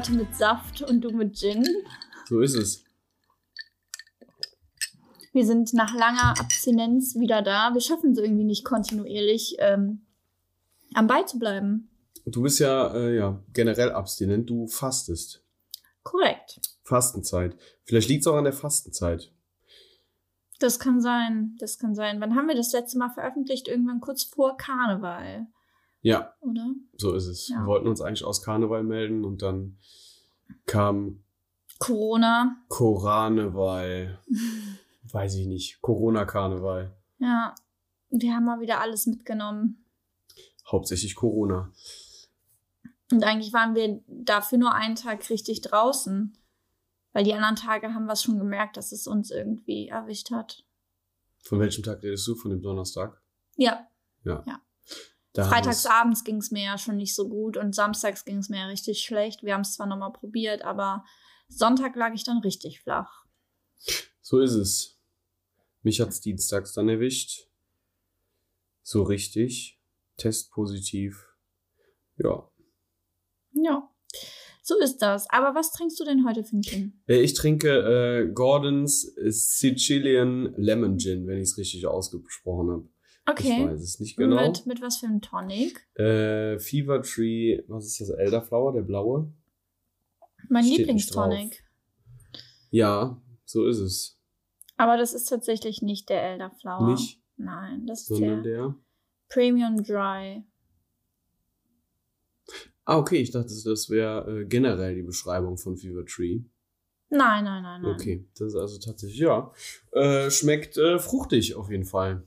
Heute mit Saft und du mit Gin. So ist es. Wir sind nach langer Abstinenz wieder da. Wir schaffen es irgendwie nicht kontinuierlich ähm, am Ball zu bleiben. Du bist ja, äh, ja generell abstinent, du fastest. Korrekt. Fastenzeit. Vielleicht liegt es auch an der Fastenzeit. Das kann sein. Das kann sein. Wann haben wir das letzte Mal veröffentlicht? Irgendwann kurz vor Karneval. Ja, Oder? so ist es. Ja. Wir wollten uns eigentlich aus Karneval melden und dann kam Corona. Koraneval. Weiß ich nicht. Corona-Karneval. Ja. Wir haben mal wieder alles mitgenommen. Hauptsächlich Corona. Und eigentlich waren wir dafür nur einen Tag richtig draußen. Weil die anderen Tage haben wir es schon gemerkt, dass es uns irgendwie erwischt hat. Von welchem Tag redest du? Von dem Donnerstag? Ja, Da haben freitags wir's- abends ging es mir ja schon nicht so gut und samstags ging es mir ja richtig schlecht. Wir haben es zwar nochmal probiert, aber Sonntag lag ich dann richtig flach. So ist es. Mich hat's dienstags dann erwischt. So richtig. Test positiv. Ja. Ja, so ist das. Aber was trinkst du denn heute für ein Gin? Äh, Ich trinke äh, Gordons Sicilian Lemon Gin, wenn ich es richtig ausgesprochen habe. Ich Okay. weiß es nicht genau. Mit, mit was für einem Tonic? Äh, Fever Tree, was ist das? Elderflower, der blaue? Mein Steht. Lieblingstonic. Ja, so ist es. Aber das ist tatsächlich nicht der Elderflower. Nicht, Nein, das ist sondern der der. Premium Dry. Ah, okay, ich dachte, das wäre äh, generell die Beschreibung von Fever Tree. Nein, nein, nein, nein. Okay, das ist also tatsächlich, ja. Äh, schmeckt äh, fruchtig auf jeden Fall.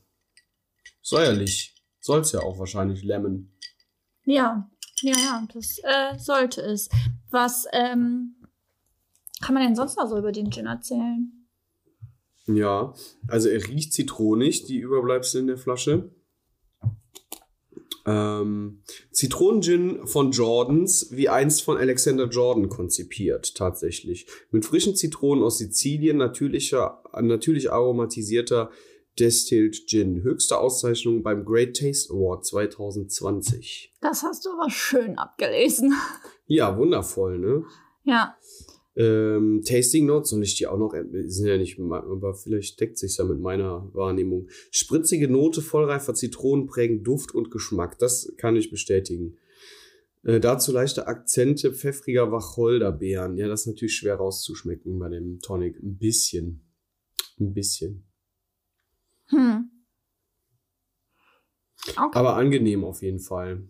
Säuerlich. Soll's ja auch wahrscheinlich Lemon. Ja, ja, ja, das äh, sollte es. Was ähm, kann man denn sonst noch so über den Gin erzählen? Ja, also er riecht zitronig, die Überbleibsel in der Flasche. Ähm, Zitronengin von Jordans, wie einst von Alexander Jordan konzipiert, tatsächlich. Mit frischen Zitronen aus Sizilien, natürlicher, natürlich aromatisierter Distilled Gin. Höchste Auszeichnung beim Great Taste Award 2020. Das hast du aber schön abgelesen. Ja, wundervoll, ne? ja, Ähm, Tasting Notes, soll ich die auch noch, sind ja nicht, aber vielleicht deckt sich ja mit meiner Wahrnehmung. Spritzige Note vollreifer Zitronen prägen Duft und Geschmack. Das kann ich bestätigen. Äh, dazu leichte Akzente pfeffriger Wacholderbeeren. Ja, das ist natürlich schwer rauszuschmecken bei dem Tonic. Ein bisschen. Ein bisschen. Hm. Okay. Aber angenehm auf jeden Fall.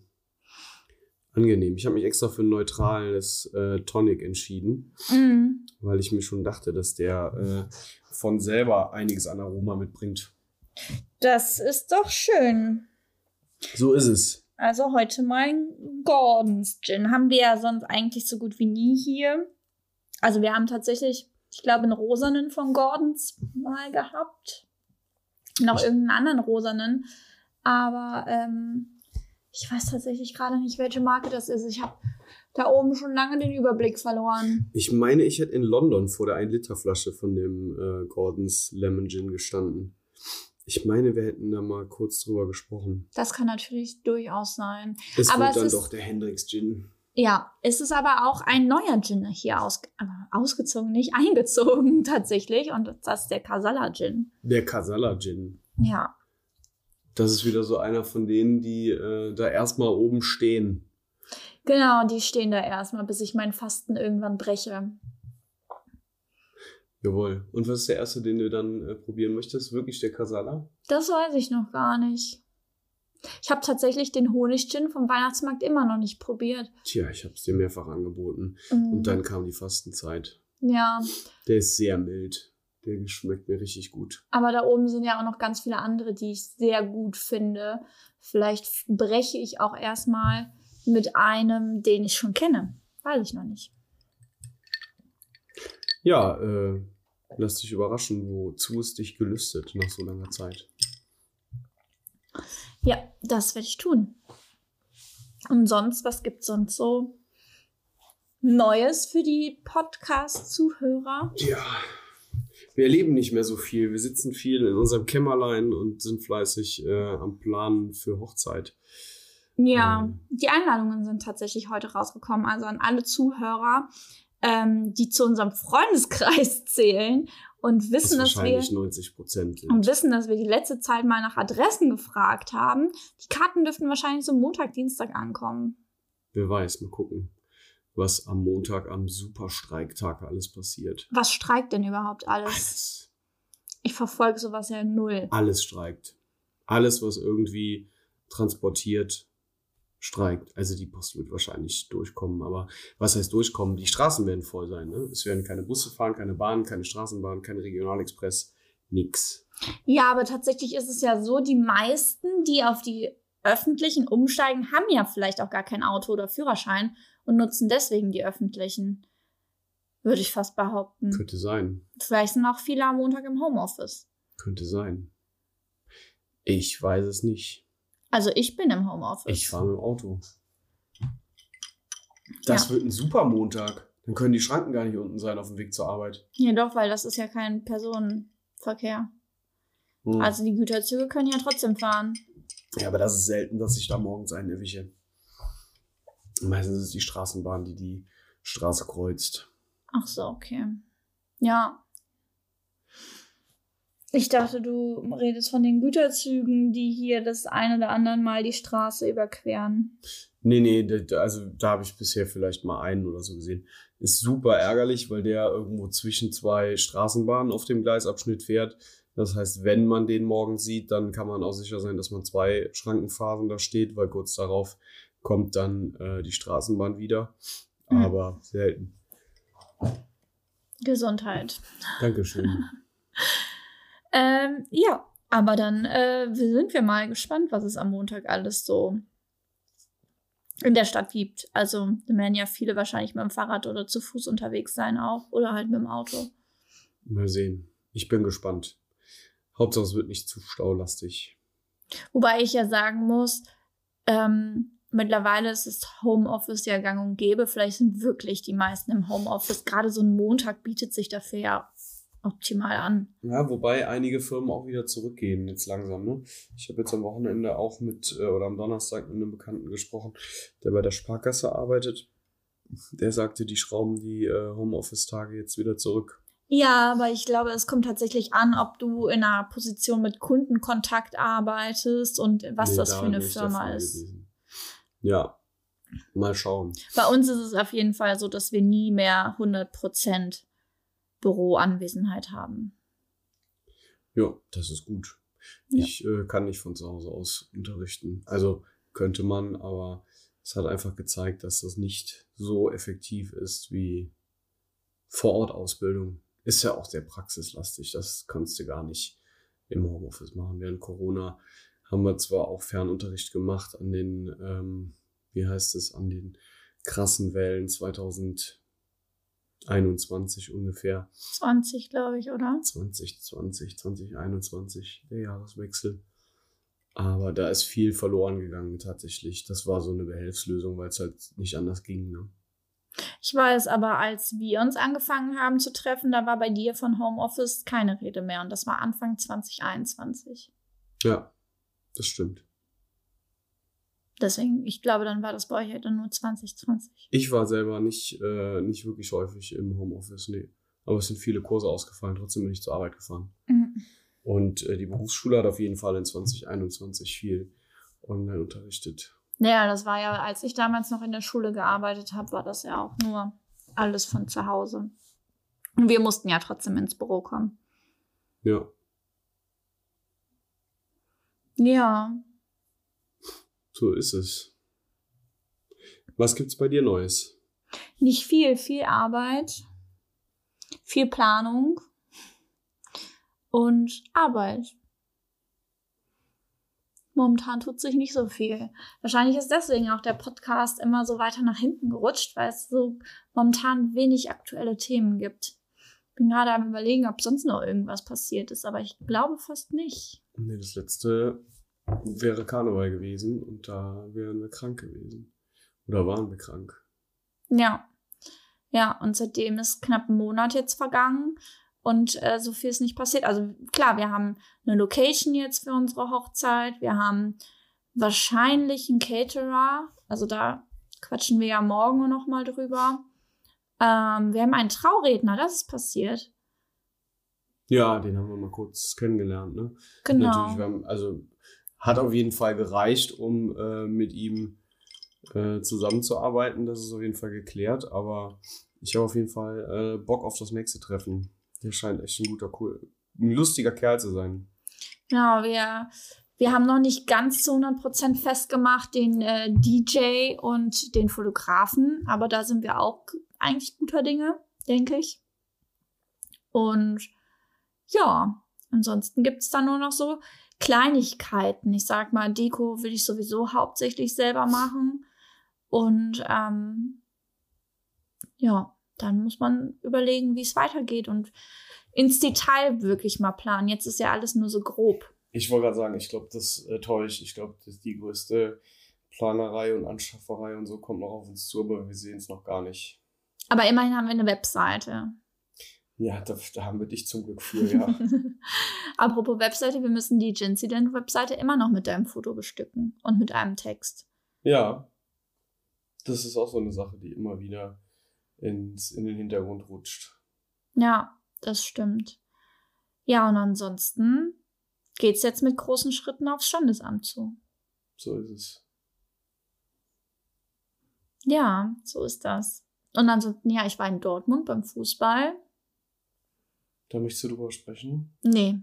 Angenehm. Ich habe mich extra für ein neutrales äh, Tonic entschieden. Mm. weil ich mir schon dachte, dass der äh, von selber einiges an Aroma mitbringt. Das ist doch schön. So ist es. Also heute mein Gordons Gin. Haben wir ja sonst eigentlich so gut wie nie hier. Also wir haben tatsächlich, ich glaube, einen rosanen von Gordons mal gehabt. Noch Ich- irgendeinen anderen rosanen. Aber ähm, ich weiß tatsächlich gerade nicht, welche Marke das ist. Ich habe da oben schon lange den Überblick verloren. Ich meine, ich hätte in London vor der 1-Liter-Flasche von dem äh, Gordons Lemon Gin gestanden. Ich meine, wir hätten da mal kurz drüber gesprochen. Das kann natürlich durchaus sein. Es Aber wird es dann ist- doch der Hendrix Gin. Ja, es ist aber auch ein neuer Gin hier aus, äh, ausgezogen, nicht eingezogen tatsächlich. Und das ist der Casala Gin. Der Casala Gin. Ja. Das ist wieder so einer von denen, die äh, da erstmal oben stehen. Genau, die stehen da erstmal, bis ich meinen Fasten irgendwann breche. Jawohl. Und was ist der erste, den du dann äh, probieren möchtest? Wirklich der Casala? Das weiß ich noch gar nicht. Ich habe tatsächlich den Honig-Gin vom Weihnachtsmarkt immer noch nicht probiert. Tja, ich habe es dir mehrfach angeboten. Mm, Und dann kam die Fastenzeit. Ja, Der ist sehr mild. Der schmeckt mir richtig gut. aber da oben sind ja auch noch ganz viele andere, die ich sehr gut finde. Vielleicht breche ich auch erstmal mit einem, den ich schon kenne. Weiß ich noch nicht. Ja, äh, lass dich überraschen, wozu es dich gelüstet nach so langer Zeit. Ja, das werde ich tun. Und sonst, was gibt's sonst so Neues für die Podcast-Zuhörer? Ja, wir erleben nicht mehr so viel. Wir sitzen viel in unserem Kämmerlein und sind fleißig äh, am Planen für Hochzeit. Ja, Ähm. die Einladungen sind tatsächlich heute rausgekommen. Also an alle Zuhörer, ähm, die zu unserem Freundeskreis zählen und Das wissen, dass wir wahrscheinlich 90 Prozent sind. und wissen, dass wir die letzte Zeit mal nach Adressen gefragt haben. Die Karten dürften wahrscheinlich so Montag, Dienstag ankommen. Wer weiß, mal gucken, was am Montag am Superstreiktag alles passiert. Was streikt denn überhaupt alles? Alles. Ich verfolge sowas ja null. Alles streikt. Alles, was irgendwie transportiert, streikt. Also die Post wird wahrscheinlich durchkommen, aber was heißt durchkommen? Die Straßen werden voll sein. Ne? Es werden keine Busse fahren, keine Bahnen, keine Straßenbahn, kein Regionalexpress, nix. Ja, aber tatsächlich ist es ja so, die meisten, die auf die öffentlichen umsteigen, haben ja vielleicht auch gar kein Auto oder Führerschein und nutzen deswegen die öffentlichen. Würde ich fast behaupten. Könnte sein. Vielleicht sind auch viele am Montag im Homeoffice. Könnte sein. Ich weiß es nicht. Also ich bin im Homeoffice. Ich fahre mit dem Auto. Das wird ein super Montag. Dann können die Schranken gar nicht unten sein auf dem Weg zur Arbeit. Ja, doch, weil das ist ja kein Personenverkehr. Hm. Also die Güterzüge können ja trotzdem fahren. ja, aber das ist selten, dass ich da morgens einen erwische. Meistens ist es die Straßenbahn, die die Straße kreuzt. Ach so, okay. Ja. Ich dachte, du redest von den Güterzügen, die hier das ein oder anderen Mal die Straße überqueren. Nee, nee, also da habe ich bisher vielleicht mal einen oder so gesehen. Ist super ärgerlich, weil der irgendwo zwischen zwei Straßenbahnen auf dem Gleisabschnitt fährt. Das heißt, wenn man den morgen sieht, dann kann man auch sicher sein, dass man zwei Schrankenphasen da steht, weil kurz darauf kommt dann äh, die Straßenbahn wieder. Mhm. Aber selten. Gesundheit. Dankeschön. Ähm, ja, aber dann äh, sind wir mal gespannt, was es am Montag alles so in der Stadt gibt. Also da werden ja viele wahrscheinlich mit dem Fahrrad oder zu Fuß unterwegs sein auch oder halt mit dem Auto. Mal sehen. Ich bin gespannt. Hauptsache, es wird nicht zu staulastig. Wobei ich ja sagen muss, ähm, mittlerweile ist das Homeoffice ja gang und gäbe. Vielleicht sind wirklich die meisten im Homeoffice. Gerade so ein Montag bietet sich dafür ja optimal an. Ja, wobei einige Firmen auch wieder zurückgehen jetzt langsam. Ne? Ich habe jetzt am Wochenende auch mit, äh, oder am Donnerstag mit einem Bekannten gesprochen, der bei der Sparkasse arbeitet. Der sagte, die schrauben die äh, Homeoffice-Tage jetzt wieder zurück. Ja, aber ich glaube, es kommt tatsächlich an, ob du in einer Position mit Kundenkontakt arbeitest und was Nee, das da für eine Firma ist. gewesen. Ja, mal schauen. Bei uns ist es auf jeden Fall so, dass wir nie mehr 100% Büroanwesenheit haben. Ja, das ist gut. Ja. Ich äh, kann nicht von zu Hause aus unterrichten. Also könnte man, aber es hat einfach gezeigt, dass das nicht so effektiv ist wie Vor-Ort-Ausbildung. Ist ja auch sehr praxislastig. Das kannst du gar nicht im Homeoffice machen. Während Corona haben wir zwar auch Fernunterricht gemacht an den, ähm, wie heißt es, an den krassen Wellen 2021 ungefähr. 20, glaube ich, oder? 2020, 2021, der Jahreswechsel. Aber da ist viel verloren gegangen tatsächlich. Das war so eine Behelfslösung, weil es halt nicht anders ging. Ne? Ich weiß, aber als wir uns angefangen haben zu treffen, da war bei dir von Homeoffice keine Rede mehr. Und das war Anfang 2021. Ja, das stimmt. Deswegen, ich glaube, dann war das bei euch halt dann nur 2020. Ich war selber nicht, äh, nicht wirklich häufig im Homeoffice, nee. Aber es sind viele Kurse ausgefallen, trotzdem bin ich zur Arbeit gefahren. Mhm. Und äh, die Berufsschule hat auf jeden Fall in 2021 viel online unterrichtet. Ja, das war ja, als ich damals noch in der Schule gearbeitet habe, war das ja auch nur alles von zu Hause. Und wir mussten ja trotzdem ins Büro kommen. Ja. Ja, So ist es. Was gibt's bei dir Neues? nicht viel, viel Arbeit, viel Planung und Arbeit. Momentan tut sich nicht so viel. Wahrscheinlich ist deswegen auch der Podcast immer so weiter nach hinten gerutscht, weil es so momentan wenig aktuelle Themen gibt. Bin gerade am überlegen, ob sonst noch irgendwas passiert ist, aber ich glaube fast nicht. Nee, das letzte wäre Karneval gewesen und da wären wir krank gewesen. Oder waren wir krank? Ja. Ja, und seitdem ist knapp ein Monat jetzt vergangen und äh, so viel ist nicht passiert. Also klar, wir haben eine Location jetzt für unsere Hochzeit, wir haben wahrscheinlich ein Caterer. Also da quatschen wir ja morgen noch mal drüber. Ähm, wir haben einen Trauredner, das ist passiert. Ja, den haben wir mal kurz kennengelernt, ne? Genau. Natürlich, wir haben, also hat auf jeden Fall gereicht, um äh, mit ihm äh, zusammenzuarbeiten. Das ist auf jeden Fall geklärt, aber ich habe auf jeden Fall äh, Bock auf das nächste Treffen. Der scheint echt ein guter, cool, ein lustiger Kerl zu sein. Genau, wir, wir haben noch nicht ganz zu 100% festgemacht, den äh, DJ und den Fotografen, aber da sind wir auch eigentlich guter Dinge, denke ich. Und ja, ansonsten gibt es da nur noch so Kleinigkeiten. Ich sag mal, Deko will ich sowieso hauptsächlich selber machen. Und ähm, ja, dann muss man überlegen, wie es weitergeht und ins Detail wirklich mal planen. Jetzt ist ja alles nur so grob. Ich wollte gerade sagen, ich glaube, das äh, täuscht. Ich glaube, das ist die größte Planerei und Anschafferei und so kommt noch auf uns zu, aber wir sehen es noch gar nicht. Aber immerhin haben wir eine Webseite. Ja, da, da haben wir dich zum Glück für, ja. Apropos Webseite, wir müssen die Gincident-Webseite immer noch mit deinem Foto bestücken und mit einem Text. ja. Das ist auch so eine Sache, die immer wieder ins, in den Hintergrund rutscht. Ja, das stimmt. Ja, und ansonsten geht's jetzt mit großen Schritten aufs Standesamt zu. So ist es. Ja, so ist das. Und ansonsten, ja, ich war in Dortmund beim Fußball. Da möchtest du drüber sprechen? Nee,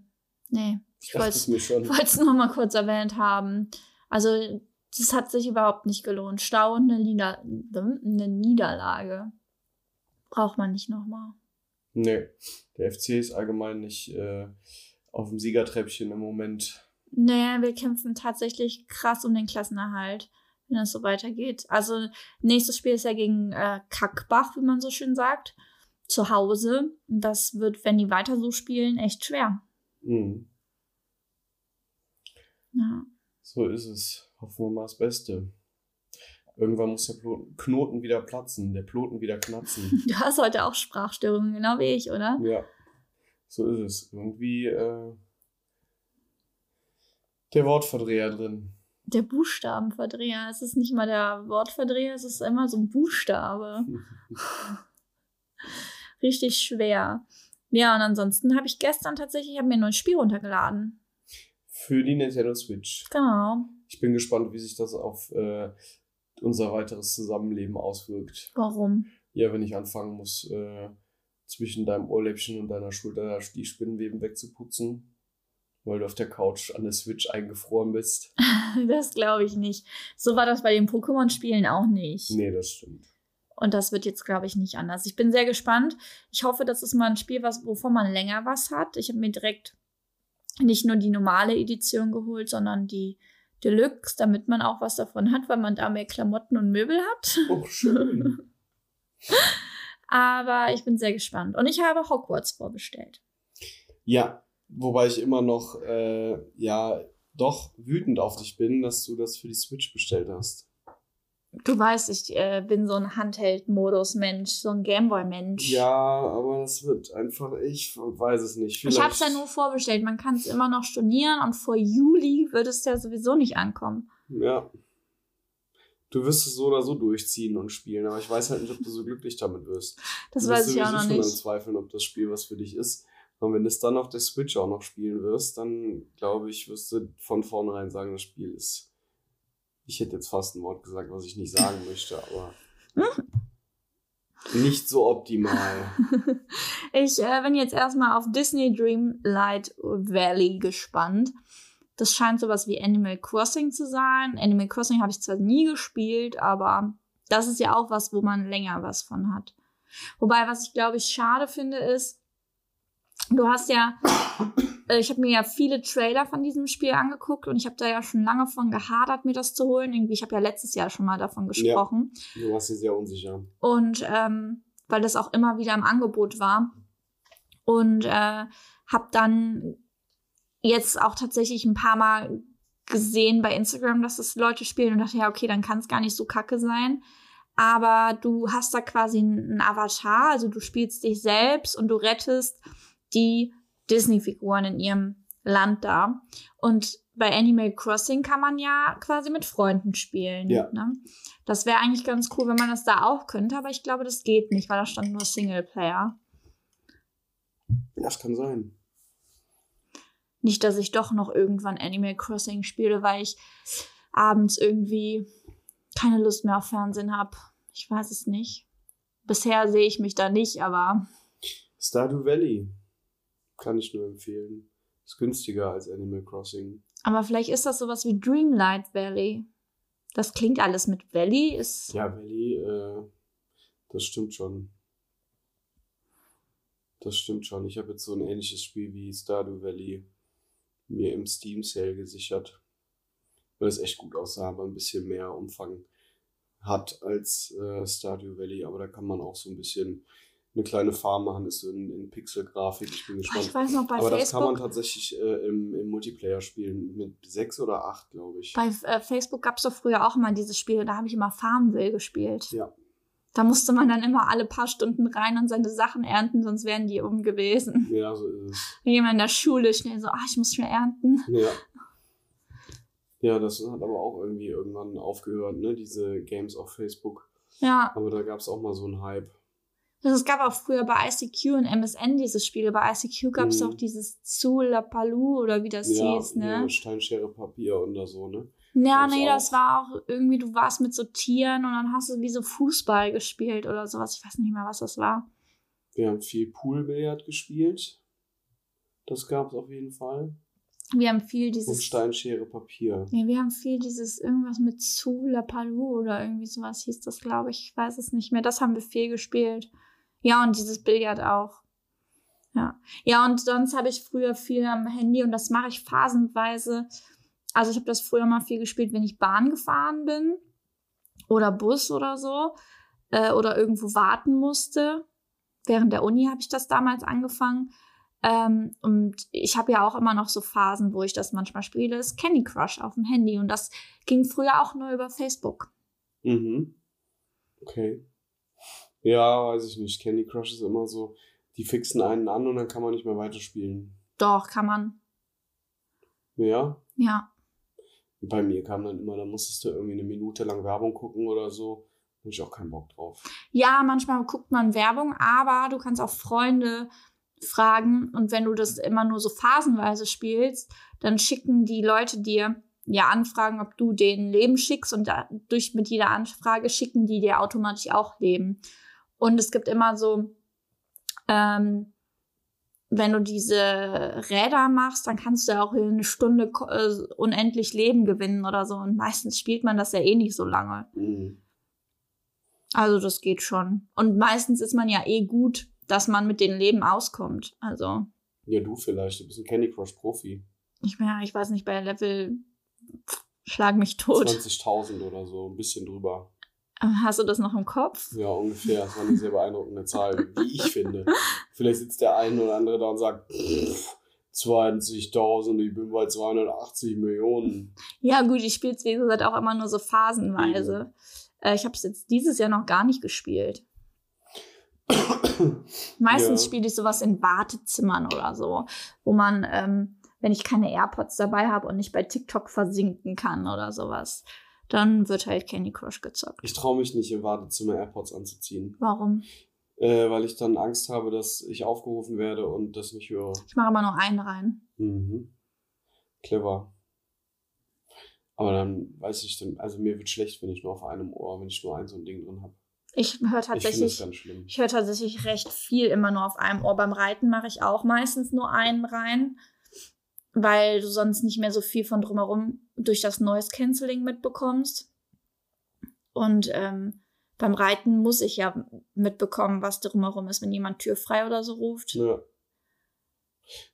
nee. Ich wollte es nur mal kurz erwähnt haben. Also, das hat sich überhaupt nicht gelohnt. Stau und eine, Nieder eine Niederlage. Braucht man nicht nochmal. Nee, der FC ist allgemein nicht äh, auf dem Siegertreppchen im Moment. Nee, wir kämpfen tatsächlich krass um den Klassenerhalt, wenn das so weitergeht. Also, nächstes Spiel ist ja gegen äh, Kackbach, wie man so schön sagt, zu Hause. Das wird, wenn die weiter so spielen, echt schwer. Mhm. Ja. So ist es. Hoffen wir mal das Beste. Irgendwann muss der Knoten wieder platzen, der Ploten wieder knatzen. Du hast heute auch Sprachstörungen, genau wie ich, oder? ja, so ist es. Irgendwie äh, der Wortverdreher drin. Der Buchstabenverdreher. Es ist nicht mal der Wortverdreher, es ist immer so ein Buchstabe. Richtig schwer. Ja, und ansonsten habe ich gestern tatsächlich, ich habe mir ein neues Spiel runtergeladen. Für die Nintendo Switch. Genau. Ich bin gespannt, wie sich das auf äh, unser weiteres Zusammenleben auswirkt. Warum? Ja, wenn ich anfangen muss, äh, zwischen deinem Ohrläppchen und deiner Schulter die Spinnenweben wegzuputzen, weil du auf der Couch an der Switch eingefroren bist. Das glaube ich nicht. So war das bei den Pokémon-Spielen auch nicht. Nee, das stimmt. Und das wird jetzt, glaube ich, nicht anders. Ich bin sehr gespannt. Ich hoffe, das ist mal ein Spiel, was, wovon man länger was hat. Ich habe mir direkt nicht nur die normale Edition geholt, sondern die Deluxe, damit man auch was davon hat, weil man da mehr Klamotten und Möbel hat. Oh, schön. Aber ich bin sehr gespannt. Und ich habe Hogwarts vorbestellt. ja, wobei ich immer noch, äh, ja, doch wütend auf dich bin, dass du das für die Switch bestellt hast. Du weißt, ich äh, bin so ein Handheld-Modus-Mensch, so ein Gameboy-Mensch. Ja, aber das wird einfach, ich weiß es nicht. Ich habe es ja Vielleicht- nur vorbestellt. Man kann es immer noch stornieren und vor Juli wird es ja sowieso nicht ankommen. Ja. Du wirst es so oder so durchziehen und spielen, aber ich weiß halt nicht, ob du so glücklich damit wirst. Das Du weiß ich auch noch schon am nicht. Zweifeln, ob das Spiel was für dich ist. Und wenn du es dann auf der Switch auch noch spielen wirst, dann glaube ich, wirst du von vornherein sagen, das Spiel ist. Ich hätte jetzt fast ein Wort gesagt, was ich nicht sagen möchte, aber nicht so optimal. Ich äh, bin jetzt erstmal auf Disney Dreamlight Valley gespannt. Das scheint sowas wie Animal Crossing zu sein. Animal Crossing habe ich zwar nie gespielt, aber das ist ja auch was, wo man länger was von hat. Wobei, was ich glaube ich schade finde, ist, du hast ja, äh, ich habe mir ja viele Trailer von diesem Spiel angeguckt und ich habe da ja schon lange von gehadert, mir das zu holen. Irgendwie, ich habe ja letztes Jahr schon mal davon gesprochen. Du warst dir sehr unsicher. Und ähm, weil das auch immer wieder im Angebot war. Und äh, habe dann jetzt auch tatsächlich ein paar Mal gesehen bei Instagram, dass das Leute spielen und dachte, ja, okay, dann kann es gar nicht so kacke sein. Aber du hast da quasi einen Avatar, also du spielst dich selbst und du rettest die Disney-Figuren in ihrem Land da. Und bei Animal Crossing kann man ja quasi mit Freunden spielen. Ja. Ne? Das wäre eigentlich ganz cool, wenn man das da auch könnte, aber ich glaube, das geht nicht, weil da stand nur Singleplayer. Das kann sein. Nicht, dass ich doch noch irgendwann Animal Crossing spiele, weil ich abends irgendwie keine Lust mehr auf Fernsehen habe. Ich weiß es nicht. Bisher sehe ich mich da nicht, aber Stardew Valley kann ich nur empfehlen. Ist günstiger als Animal Crossing. aber vielleicht ist das sowas wie Dreamlight Valley. Das klingt alles mit Valley, ist Ja, Valley, äh, das stimmt schon. Das stimmt schon. Ich habe jetzt so ein ähnliches Spiel wie Stardew Valley mir im Steam Sale gesichert. Weil es echt gut aussah, aber ein bisschen mehr Umfang hat als äh, Stardew Valley. Aber da kann man auch so ein bisschen eine kleine Farm machen, ist so in, in Pixel-Grafik. Ich bin gespannt. ich weiß noch bei aber das kann man Facebook. tatsächlich äh, im, im Multiplayer spielen. Mit sechs oder acht, glaube ich. Bei äh, Facebook gab es doch früher auch mal dieses Spiel, da habe ich immer Farmville gespielt. Ja. Da musste man dann immer alle paar Stunden rein und seine Sachen ernten, sonst wären die um gewesen. Ja, so ist es. Jemand in der Schule schnell so, ah, ich muss schnell ernten. Ja. Ja, das hat aber auch irgendwie irgendwann aufgehört, ne? Diese Games auf Facebook. Ja, Aber da gab es auch mal so einen Hype. Das, es gab auch früher bei ICQ und MSN diese Spiele. Bei ICQ gab es Mhm. auch dieses Zulapalu oder wie das ja, hieß, ne? ja, Steinschere Papier und da so, ne? Ja, nee, auch. das war auch irgendwie, du warst mit so Tieren und dann hast du wie so Fußball gespielt oder sowas. Ich weiß nicht mehr, was das war. Wir haben viel Poolbillard gespielt. Das gab es auf jeden Fall. Wir haben viel Und dieses. Steinschere Papier. Ja, wir haben viel dieses irgendwas mit Zulapalu oder irgendwie sowas hieß das, glaube ich. Ich weiß es nicht mehr. Das haben wir viel gespielt. Ja, und dieses Billard auch. Ja. Ja, und sonst habe ich früher viel am Handy und das mache ich phasenweise. Also ich habe das früher mal viel gespielt, wenn ich Bahn gefahren bin oder Bus oder so äh, oder irgendwo warten musste. Während der Uni habe ich das damals angefangen. Ähm, und ich habe ja auch immer noch so Phasen, wo ich das manchmal spiele, ist Candy Crush auf dem Handy. Und das ging früher auch nur über Facebook. Mhm. Okay. Ja, weiß ich nicht. Candy Crush ist immer so, die fixen einen an und dann kann man nicht mehr weiterspielen. Doch, kann man. Ja, Ja. Bei mir kam dann immer, da musstest du irgendwie eine Minute lang Werbung gucken oder so. Da ich auch keinen Bock drauf. Ja, manchmal guckt man Werbung, aber du kannst auch Freunde fragen. Und wenn du das immer nur so phasenweise spielst, dann schicken die Leute dir ja Anfragen, ob du denen Leben schickst. Und da, durch mit jeder Anfrage schicken die dir automatisch auch Leben. Und es gibt immer so, ähm, wenn du diese Räder machst, dann kannst du ja auch in eine Stunde äh, unendlich Leben gewinnen oder so. Und meistens spielt man das ja eh nicht so lange. Mhm. Also das geht schon. Und meistens ist man ja eh gut, dass man mit den Leben auskommt. Also Ja, du vielleicht. Du bist ein Candy Crush Profi. ich, ja, ich weiß nicht, bei Level schlag mich tot. 20.000 oder so, ein bisschen drüber. Hast du das noch im Kopf? Ja, ungefähr. Das war eine sehr beeindruckende Zahl, wie ich finde. Vielleicht sitzt der eine oder andere da und sagt, pff, 20.000, ich bin bei 280 Millionen. Ja gut, ich spiele es wie gesagt auch immer nur so phasenweise. Äh, ich habe es jetzt dieses Jahr noch gar nicht gespielt. Meistens Ja. spiele ich sowas in Wartezimmern oder so, wo man, ähm, wenn ich keine AirPods dabei habe und nicht bei TikTok versinken kann oder sowas, dann wird halt Candy Crush gezockt. Ich traue mich nicht, im Wartezimmer AirPods anzuziehen, Warum? äh, weil ich dann Angst habe, dass ich aufgerufen werde und das nicht höre. Ich mache immer nur einen rein. Mhm. Clever. Aber dann weiß ich dann, also mir wird schlecht, wenn ich nur auf einem Ohr, wenn ich nur ein so ein Ding drin habe. Ich höre tatsächlich, ganz schlimm. ich höre tatsächlich recht viel immer nur auf einem Ohr. Beim Reiten mache ich auch meistens nur einen rein, weil du sonst nicht mehr so viel von drumherum durch das Noise Cancelling mitbekommst. Und ähm, beim Reiten muss ich ja mitbekommen, was drumherum ist, wenn jemand Tür frei oder so ruft. Ja.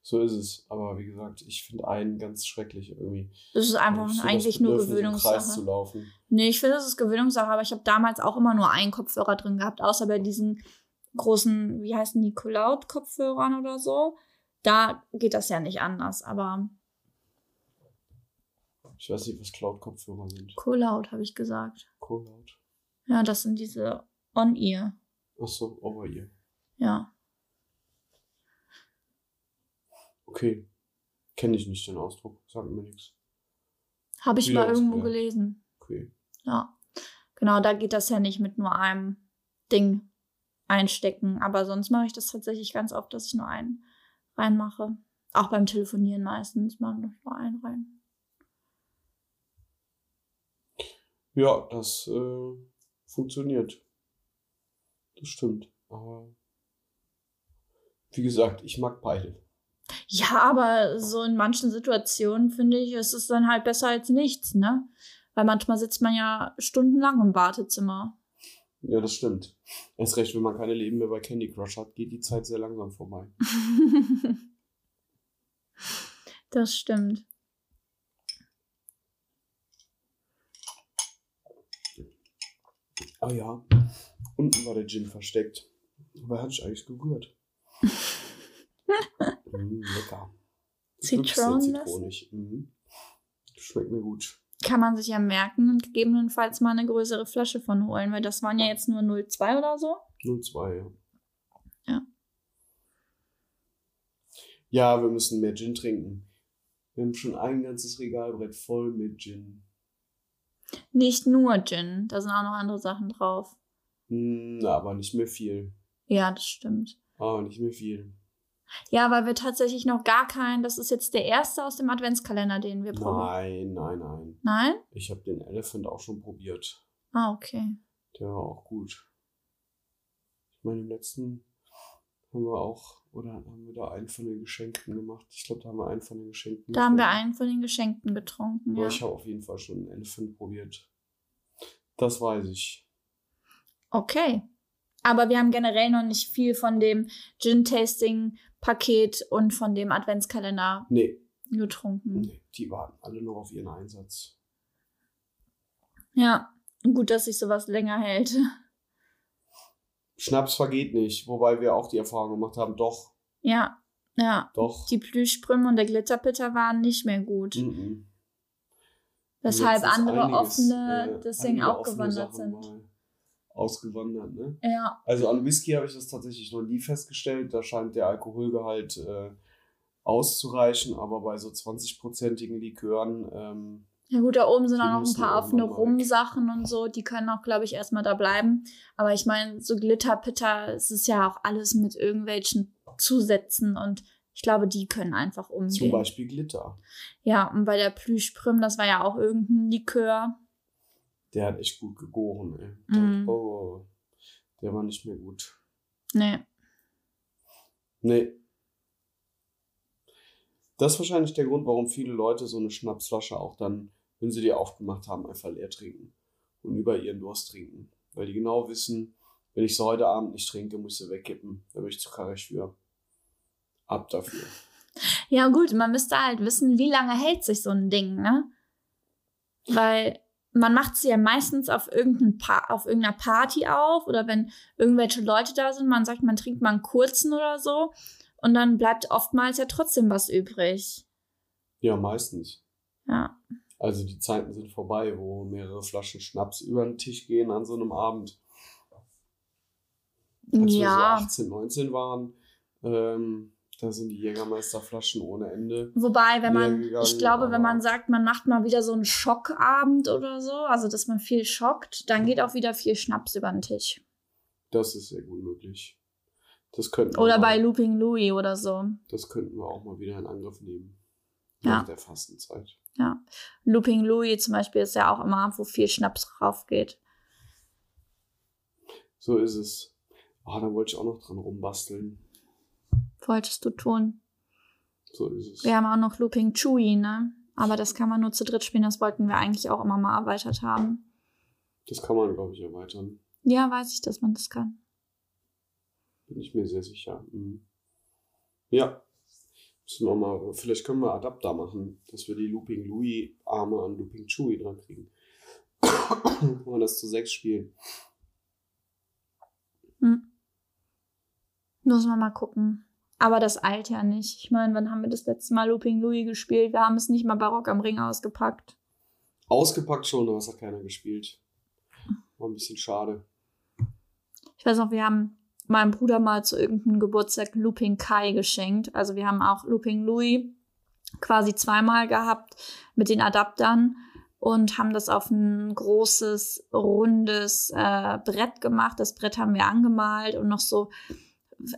So ist es. Aber wie gesagt, ich finde einen ganz schrecklich irgendwie. Das ist einfach eigentlich nur im Gewöhnungssache. laufen. Nee, ich finde, das ist Gewöhnungssache, aber ich habe damals auch immer nur einen Kopfhörer drin gehabt, außer bei diesen großen, wie heißen die, Cloud-Kopfhörern oder so. Da geht das ja nicht anders, aber Ich weiß nicht, was Cloud-Kopfhörer sind. Cloud habe ich gesagt. Cloud. Ja, das sind diese On-Ear. Achso, Over-Ear. Ja. Okay. Kenne ich nicht den Ausdruck. Sagt mir nichts. Habe ich Wieder mal irgendwo gelesen. Okay. Ja. Genau, da geht das ja nicht mit nur einem Ding einstecken. Aber sonst mache ich das tatsächlich ganz oft, dass ich nur einen reinmache. Auch beim Telefonieren meistens mache ich nur einen rein. Ja, das äh, funktioniert. Das stimmt. Aber wie gesagt, ich mag beide. Ja, aber so in manchen Situationen finde ich, ist es dann halt besser als nichts, ne? Weil manchmal sitzt man ja stundenlang im Wartezimmer. Ja, das stimmt. Erst recht, wenn man keine Leben mehr bei Candy Crush hat, geht die Zeit sehr langsam vorbei. das stimmt. Ah ja, unten war der Gin versteckt. Aber hatte ich eigentlich gerührt. mm, lecker. Zitronig. Mhm. Schmeckt mir gut. Kann man sich ja merken und gegebenenfalls mal eine größere Flasche von holen, weil das waren ja jetzt nur 0,2 oder so. 02, ja. Ja. Ja, wir müssen mehr Gin trinken. Wir haben schon ein ganzes Regalbrett voll mit Gin. Nicht nur Gin, da sind auch noch andere Sachen drauf. Hm, aber nicht mehr viel. Ja, das stimmt. Ah, nicht mehr viel. Ja, weil wir tatsächlich noch gar keinen, das ist jetzt der erste aus dem Adventskalender, den wir probieren. Nein, nein, nein. Nein? Ich habe den Elephant auch schon probiert. Ah, okay. Der war auch gut. Ich meine, im letzten haben wir auch, oder haben wir da einen von den Geschenkten gemacht? Ich glaube, da haben wir einen von den Geschenkten Da haben wir einen von den Geschenkten getrunken, Aber ja. ich habe auf jeden Fall schon einen Elephant probiert. Das weiß ich. Okay. Aber wir haben generell noch nicht viel von dem Gin-Tasting-Paket und von dem Adventskalender Nee, getrunken. nee, die warten alle noch auf ihren Einsatz. Ja, gut, dass sich sowas länger hält. Schnaps vergeht nicht, wobei wir auch die Erfahrung gemacht haben, doch, Ja, ja. doch. Die Plüschbrümme und der Glitterpitter waren nicht mehr gut. Mhm. Weshalb Jetzt ist andere offene äh, deswegen auch gewandert sind. mal Ausgewandert, ne? Ja, Also an Whisky habe ich das tatsächlich noch nie festgestellt. Da scheint der Alkoholgehalt äh, auszureichen, aber bei so 20-prozentigen Likören, ähm, Ja gut, da oben sind auch noch ein paar offene. Rum-Sachen und so, die können auch, glaube ich, erstmal da bleiben. Aber ich meine, so Glitterpitter, es ist ja auch alles mit irgendwelchen Zusätzen und ich glaube, die können einfach zum umgehen. Beispiel Glitter. Ja, und bei der Plüschprüm, das war ja auch irgendein Likör. Der hat echt gut gegoren, ey. Der, Mhm. Oh, der war nicht mehr gut. Nee. Nee. Das ist wahrscheinlich der Grund, warum viele Leute so eine Schnapsflasche auch dann, wenn sie die aufgemacht haben, einfach leer trinken und über ihren Durst trinken. Weil die genau wissen, wenn ich sie heute Abend nicht trinke, muss ich sie wegkippen. Da bin ich zu karrig für. Ab dafür. Ja, gut, man müsste halt wissen, wie lange hält sich so ein Ding, ne? Weil man macht sie ja meistens auf, irgendein pa auf irgendeiner Party auf oder wenn irgendwelche Leute da sind, man sagt, man trinkt mal einen kurzen oder so und dann bleibt oftmals ja trotzdem was übrig. Ja, meistens. Ja. Also die Zeiten sind vorbei, wo mehrere Flaschen Schnaps über den Tisch gehen an so einem Abend. Als ja. wir so 18, 19 waren, ähm, da sind die Jägermeisterflaschen ohne Ende. Wobei, wenn man, gegangen, ich glaube, wenn man sagt, man macht mal wieder so einen Schockabend oder so, also dass man viel schockt, dann geht auch wieder viel Schnaps über den Tisch. Das ist sehr gut möglich. Das könnten Oder mal, bei Looping Louis oder so. Das könnten wir auch mal wieder in Angriff nehmen. Ja. Nach der Fastenzeit. Ja. Looping Louis zum Beispiel ist ja auch immer, wo viel Schnaps drauf geht. So ist es. Ah, da wollte ich auch noch dran rumbasteln. Wolltest du tun. So ist es. Wir haben auch noch Looping Chewy, ne? Aber das kann man nur zu dritt spielen. Das wollten wir eigentlich auch immer mal erweitert haben. Das kann man, glaube ich, erweitern. Ja, weiß ich, dass man das kann. Bin ich mir sehr sicher. Mhm. Ja. Müssen wir mal, vielleicht können wir Adapter machen, dass wir die Looping Louis Arme an Looping Chewy dran kriegen. Kann man das zu sechs spielen. Hm. Muss man mal gucken. Aber das eilt ja nicht. Ich meine, wann haben wir das letzte Mal Looping Louis gespielt? Wir haben es nicht mal barock am Ring ausgepackt. Ausgepackt schon, aber es hat keiner gespielt. War ein bisschen schade. Ich weiß noch, wir haben meinem Bruder mal zu irgendeinem Geburtstag Looping Kai geschenkt. Also wir haben auch Looping Louis quasi zweimal gehabt mit den Adaptern. und haben das auf ein großes, rundes äh, Brett gemacht. Das Brett haben wir angemalt und noch so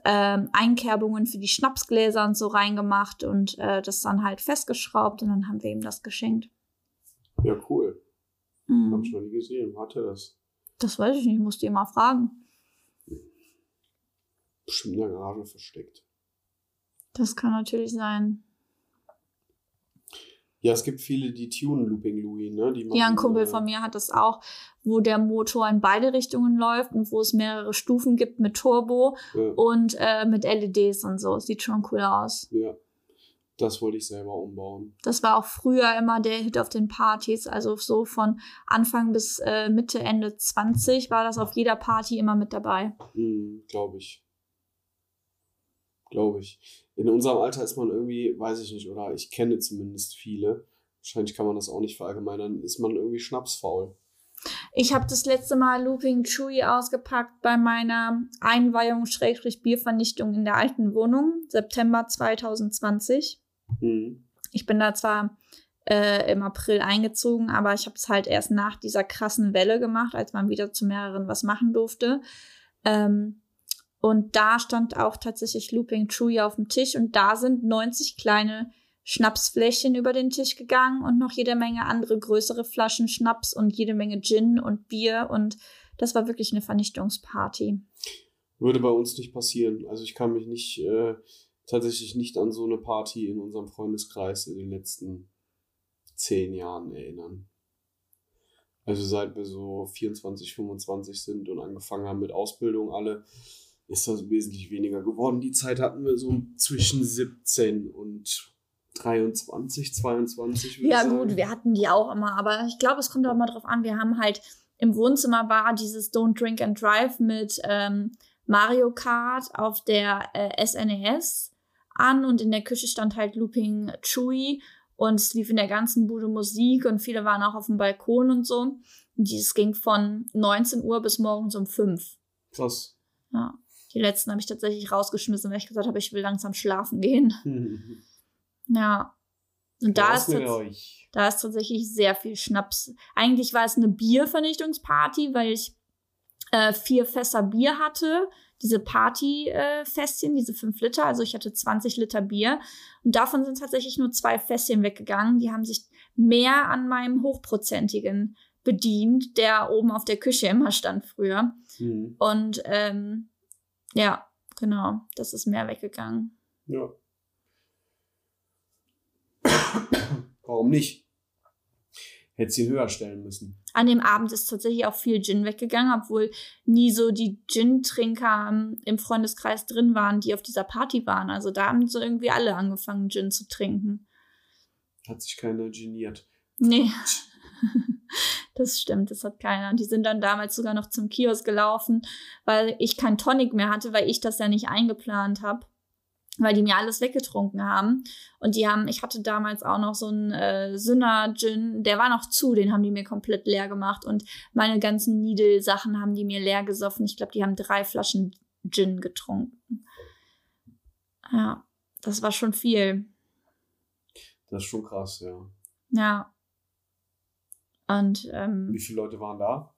ähm, Einkerbungen für die Schnapsgläser und so reingemacht und äh, das dann halt festgeschraubt und dann haben wir ihm das geschenkt. Ja, cool. Mhm. Hab ich noch nie gesehen. Wo hat er das? Das weiß ich nicht, musste ihn mal fragen. Bestimmt in der Garage versteckt. Das kann natürlich sein. Ja, es gibt viele, die tunen Looping Louis, ne? Die ja, ein Kumpel äh, von mir hat das auch, wo der Motor in beide Richtungen läuft und wo es mehrere Stufen gibt mit Turbo ja. und äh, mit LEDs und so. Sieht schon cool aus. Ja. Das wollte ich selber umbauen. Das war auch früher immer der Hit auf den Partys. Also so von Anfang bis äh, Mitte, Ende 20 war das auf jeder Party immer mit dabei. Mhm, Glaube ich. Glaube ich. In unserem Alter ist man irgendwie, weiß ich nicht, oder ich kenne zumindest viele. Wahrscheinlich kann man das auch nicht verallgemeinern. Ist man irgendwie schnapsfaul. Ich habe das letzte Mal Looping Chewy ausgepackt bei meiner Einweihung Schrägstrich Biervernichtung in der alten Wohnung, September 2020. Mhm. Ich bin da zwar äh, im April eingezogen, aber ich habe es halt erst nach dieser krassen Welle gemacht, als man wieder zu mehreren was machen durfte. Ähm, und da stand auch tatsächlich Looping Chewy auf dem Tisch und da sind 90 kleine Schnapsfläschchen über den Tisch gegangen und noch jede Menge andere größere Flaschen Schnaps und jede Menge Gin und Bier und das war wirklich eine Vernichtungsparty. Würde bei uns nicht passieren. Also ich kann mich nicht äh, tatsächlich nicht an so eine Party in unserem Freundeskreis in den letzten zehn Jahren erinnern. Also seit wir so 24, 25 sind und angefangen haben mit Ausbildung alle, ist das wesentlich weniger geworden. Die Zeit hatten wir so zwischen 17 und 23, 22. Ja gut, wir hatten die auch immer, aber ich glaube, es kommt auch mal drauf an. Wir haben halt im Wohnzimmer war dieses Don't Drink and Drive mit ähm, Mario Kart auf der äh, SNES an und in der Küche stand halt Looping Chewy und es lief in der ganzen Bude Musik und viele waren auch auf dem Balkon und so. Und dieses ging von 19 Uhr bis morgens um 5. Krass. Ja. Die letzten habe ich tatsächlich rausgeschmissen, weil ich gesagt habe, ich will langsam schlafen gehen. ja. Und da ist, da ist tatsächlich sehr viel Schnaps. Eigentlich war es eine Biervernichtungsparty, weil ich äh, vier Fässer Bier hatte diese Party-Fässchen, diese fünf Liter. Also ich hatte 20 Liter Bier. Und davon sind tatsächlich nur zwei Fässchen weggegangen. Die haben sich mehr an meinem hochprozentigen bedient, der oben auf der Küche immer stand früher. Mhm. Und ähm, ja, genau, das ist mehr weggegangen. Ja. Warum nicht? Hätte sie höher stellen müssen an dem Abend ist tatsächlich auch viel Gin weggegangen, obwohl nie so die Gin-Trinker ähm, im Freundeskreis drin waren, die auf dieser Party waren. Also da haben so irgendwie alle angefangen, Gin zu trinken. Hat sich keiner geniert. Nee. das stimmt, das hat keiner. Die sind dann damals sogar noch zum Kiosk gelaufen, weil ich kein Tonic mehr hatte, weil ich das ja nicht eingeplant habe weil die mir alles weggetrunken haben. Und die haben, ich hatte damals auch noch so einen äh, Sünner-Gin, der war noch zu, den haben die mir komplett leer gemacht. Und meine ganzen Needle-Sachen haben die mir leer gesoffen. Ich glaube, die haben drei Flaschen Gin getrunken. Ja, das war schon viel. Das ist schon krass, ja. Ja. Und ähm, wie viele Leute waren da?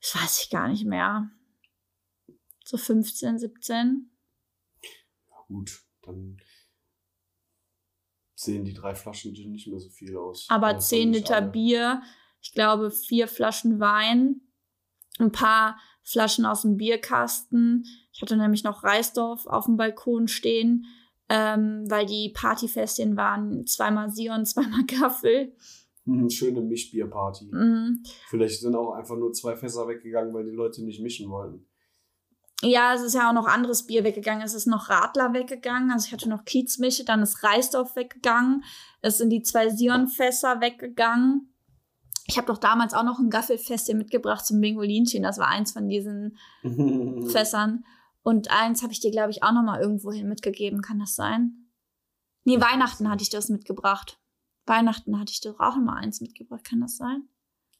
Das weiß ich gar nicht mehr. So 15, 17 gut, dann sehen die drei Flaschen Gin nicht mehr so viel aus. Aber zehn Liter alle. Bier, ich glaube vier Flaschen Wein, ein paar Flaschen aus dem Bierkasten. Ich hatte nämlich noch Reisdorf auf dem Balkon stehen, ähm, weil die Partyfestchen waren zweimal Sion, zweimal Gaffel. Hm, schöne Mischbierparty. Mhm. Vielleicht sind auch einfach nur zwei Fässer weggegangen, weil die Leute nicht mischen wollten. Ja, es ist ja auch noch anderes Bier weggegangen. Es ist noch Radler weggegangen. Also ich hatte noch Kiezmische, dann ist Reisdorf weggegangen. Es sind die zwei Sionfässer weggegangen. Ich habe doch damals auch noch ein Gaffelfest hier mitgebracht zum Bingolinchen. Das war eins von diesen Fässern. Und eins habe ich dir, glaube ich, auch noch mal irgendwo hin mitgegeben. Kann das sein? Nee, Weihnachten hatte ich das mitgebracht. Weihnachten hatte ich doch auch mal eins mitgebracht. Kann das sein?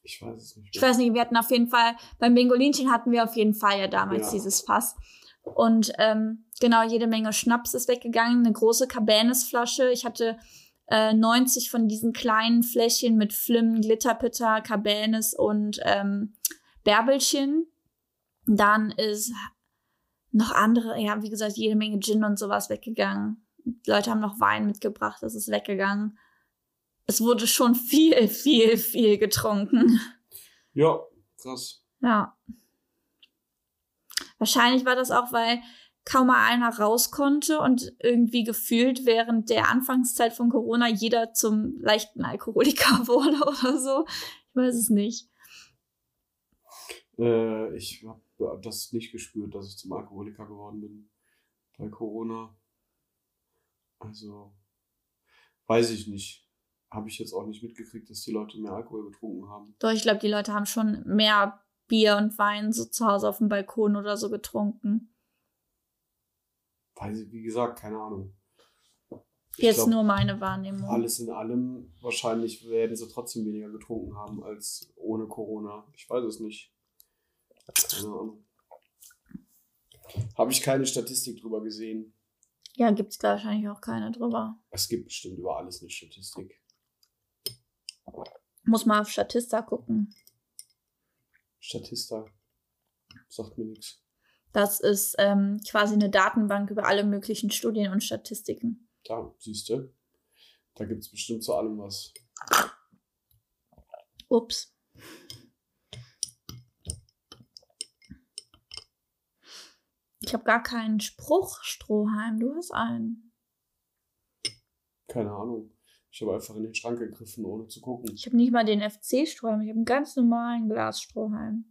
Ich weiß es nicht. Ich weiß nicht, wir hatten auf jeden Fall, beim Bingolinchen hatten wir auf jeden Fall ja damals ja. dieses Fass. Und ähm, genau, jede Menge Schnaps ist weggegangen, eine große Cabernet-Flasche. Ich hatte äh, 90 von diesen kleinen Fläschchen mit Flim, Glitterpitter, Cabernet und ähm, Bärbelchen. Dann ist noch andere, ja, wie gesagt, jede Menge Gin und sowas weggegangen. Die Leute haben noch Wein mitgebracht, das ist weggegangen. Es wurde schon viel, viel, viel getrunken. Ja, krass. Ja. Wahrscheinlich war das auch, weil kaum mal einer raus konnte und irgendwie gefühlt während der Anfangszeit von Corona jeder zum leichten Alkoholiker wurde oder so. Ich weiß es nicht. Äh, ich habe das nicht gespürt, dass ich zum Alkoholiker geworden bin bei Corona. Also, weiß ich nicht. Habe ich jetzt auch nicht mitgekriegt, dass die Leute mehr Alkohol getrunken haben. Doch, ich glaube, die Leute haben schon mehr Bier und Wein so zu Hause auf dem Balkon oder so getrunken. Weiß ich, wie gesagt, keine Ahnung. Ich Jetzt glaub, nur meine Wahrnehmung. Alles in allem, wahrscheinlich werden sie trotzdem weniger getrunken haben als ohne Corona. Ich weiß es nicht. Keine Ahnung. Habe ich keine Statistik drüber gesehen. Ja, gibt es wahrscheinlich auch keine drüber. Es gibt bestimmt über alles eine Statistik. Muss mal auf Statista gucken. Statista. Sagt mir nichts. Das ist ähm, quasi eine Datenbank über alle möglichen Studien und Statistiken. Da, siehst du. Da gibt es bestimmt zu allem was. Ups. Ich habe gar keinen Spruch, Strohhalm. Du hast einen. Keine Ahnung. Ich habe einfach in den Schrank gegriffen, ohne zu gucken. Ich habe nicht mal den FC-Strohhalm. Ich habe einen ganz normalen Glasstrohhalm.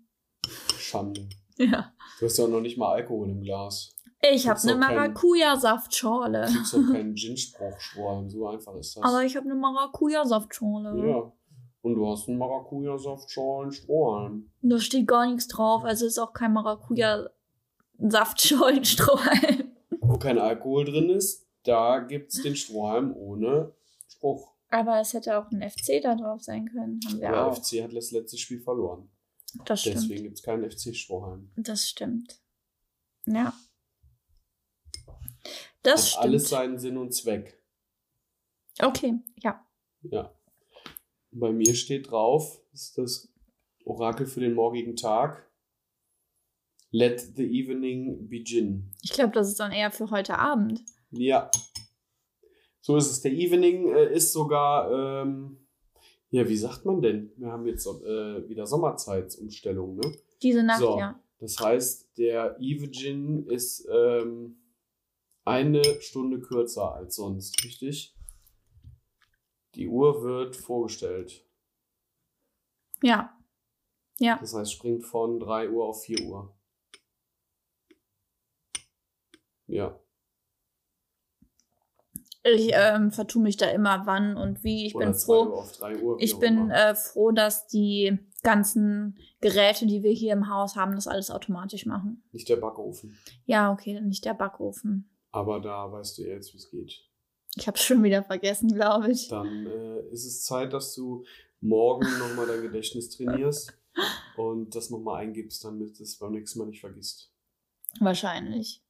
Schande. Ja. Du hast ja auch noch nicht mal Alkohol im Glas. Ich habe Gibt's eine Maracuja-Saftschorle. Du kriegst doch keinen Gin-Spruch-Strohhalm. So einfach ist das. Aber ich habe eine Maracuja-Saftschorle. ja. Und du hast einen Maracuja-Saftschorlen-Strohhalm. Da steht gar nichts drauf. Also ist auch kein Maracuja-Saftschorlen-Strohhalm. Wo kein Alkohol drin ist, da gibt es den Strohhalm ohne Spruch. Aber es hätte auch ein FC da drauf sein können. Haben wir Der auch. FC hat das letzte Spiel verloren. Das stimmt. Deswegen gibt es keinen FC-Strohhalm. Das stimmt. Ja. Das Hat stimmt. alles seinen Sinn und Zweck. Okay, ja. Ja. Bei mir steht drauf, ist das Orakel für den morgigen Tag. Let the evening begin. Ich glaube, das ist dann eher für heute Abend. Ja. So ist es. Der Evening äh, ist sogar, ähm, ja, wie sagt man denn? Wir haben jetzt äh, wieder Sommerzeitsumstellung, ne? Diese Nacht, So. ja. Das heißt, der Evening ist ähm, eine Stunde kürzer als sonst, richtig? Die Uhr wird vorgestellt. Ja. Ja. Das heißt, springt von 3 Uhr auf 4 Uhr. Ja. Ich ähm, vertue mich da immer wann und wie. Ich Oder bin 2 froh. Uhr auf 3 Uhr. wie Ich bin äh, froh, dass die ganzen Geräte, die wir hier im Haus haben, das alles automatisch machen. Nicht der Backofen. Ja, okay, nicht der Backofen. Aber da weißt du jetzt, wie es geht. Ich habe schon wieder vergessen, glaube ich. Dann äh, ist es Zeit, dass du morgen nochmal dein Gedächtnis trainierst und das nochmal eingibst, damit du es beim nächsten Mal nicht vergisst. Wahrscheinlich.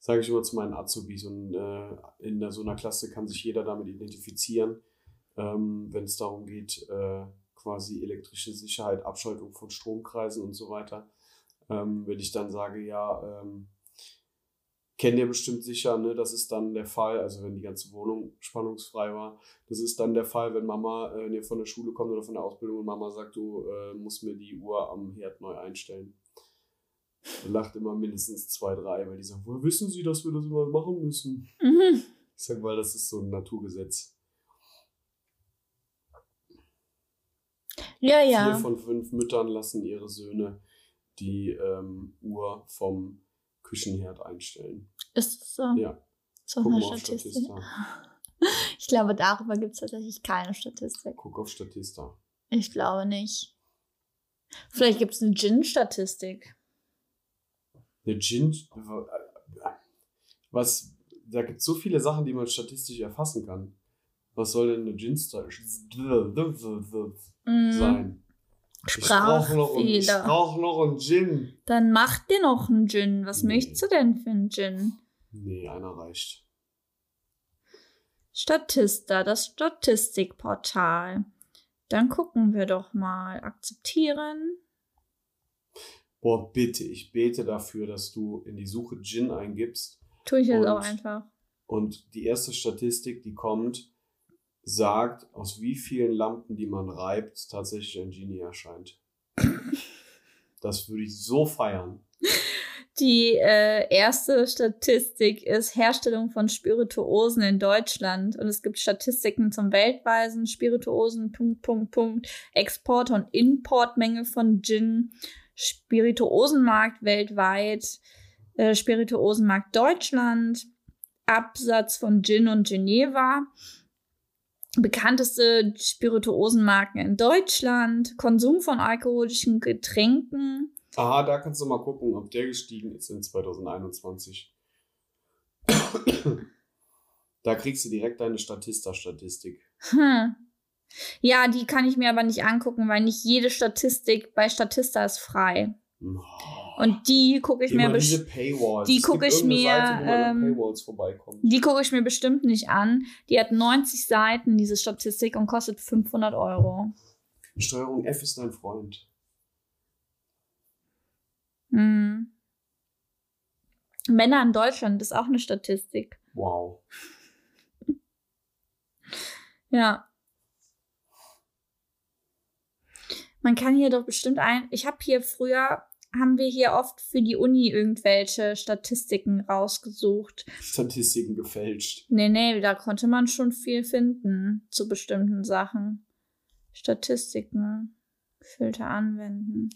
Sage ich immer zu meinen Azubis und äh, in so einer Klasse kann sich jeder damit identifizieren, ähm, wenn es darum geht, äh, quasi elektrische Sicherheit, Abschaltung von Stromkreisen und so weiter. Ähm, wenn ich dann sage, ja, ähm, kennt ihr bestimmt sicher, ne, das ist dann der Fall, also wenn die ganze Wohnung spannungsfrei war, das ist dann der Fall, wenn Mama, äh, von der Schule kommt oder von der Ausbildung und Mama sagt, du äh, musst mir die Uhr am Herd neu einstellen. Da lacht immer mindestens zwei, drei, weil die sagen, woher wissen Sie, dass wir das immer machen müssen? Mhm. Ich sage, weil das ist so ein Naturgesetz. Ja, ja. Vier von fünf Müttern lassen ihre Söhne die ähm, Uhr vom Küchenherd einstellen. Ist es so? Ja, So eine Statistik. Statista. Ich glaube, darüber gibt es tatsächlich keine Statistik. Guck auf Statista. Ich glaube nicht. Vielleicht gibt es eine Gin-Statistik. Eine Gin. Was. Da gibt es so viele Sachen, die man statistisch erfassen kann. Was soll denn eine Gin-Statistik Mhm. sein? Ich brauche ein- ich Sprachfehler. brauch noch einen Gin. Dann mach dir noch einen Gin. Was Nee. möchtest du denn für einen Gin? Nee, einer reicht. Statista, das Statistikportal. Dann gucken wir doch mal. Akzeptieren. Boah, bitte, ich bete dafür, dass du in die Suche Gin eingibst. Tue ich jetzt auch einfach. Und die erste Statistik, die kommt, sagt, aus wie vielen Lampen, die man reibt, tatsächlich ein Genie erscheint. Das würde ich so feiern. Die äh, erste Statistik ist Herstellung von Spirituosen in Deutschland. Und es gibt Statistiken zum weltweiten Spirituosen, Punkt, Punkt, Punkt, Export- und Importmenge von Gin, Spirituosenmarkt weltweit, äh, Spirituosenmarkt Deutschland, Absatz von Gin und Geneva, bekannteste Spirituosenmarken in Deutschland, Konsum von alkoholischen Getränken, Aha, da kannst du mal gucken, ob der gestiegen ist in 2021. da kriegst du direkt deine Statista-Statistik. Hm. Ja, die kann ich mir aber nicht angucken, weil nicht jede Statistik bei Statista ist frei. Und die gucke ich mir Immer diese best- Paywalls. die Es guck gibt ich mir, Seite, ähm, die gucke ich mir bestimmt nicht an. Die hat 90 Seiten, diese Statistik, und kostet 500 Euro. Steuerung F ist dein Freund. Hm. Männer in Deutschland ist auch eine Statistik. Wow. Ja. Man kann hier doch bestimmt ein. Ich habe hier früher, haben wir hier oft für die Uni irgendwelche Statistiken rausgesucht. Statistiken gefälscht. Nee, nee, da konnte man schon viel finden zu bestimmten Sachen. Statistiken, Filter anwenden.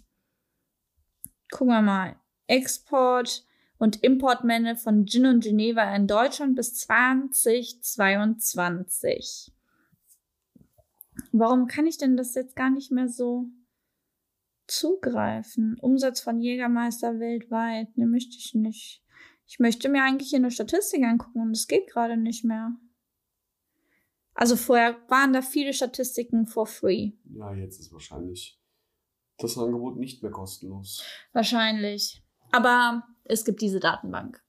Gucken wir mal. Export und Importmenge von Gin und Geneva in Deutschland bis 2022. Warum kann ich denn das jetzt gar nicht mehr so zugreifen? Umsatz von Jägermeister weltweit, ne, möchte ich nicht. Ich möchte mir eigentlich hier eine Statistik angucken und es geht gerade nicht mehr. Also vorher waren da viele Statistiken for free. Ja, jetzt ist wahrscheinlich das Angebot nicht mehr kostenlos. Wahrscheinlich. Aber es gibt diese Datenbank.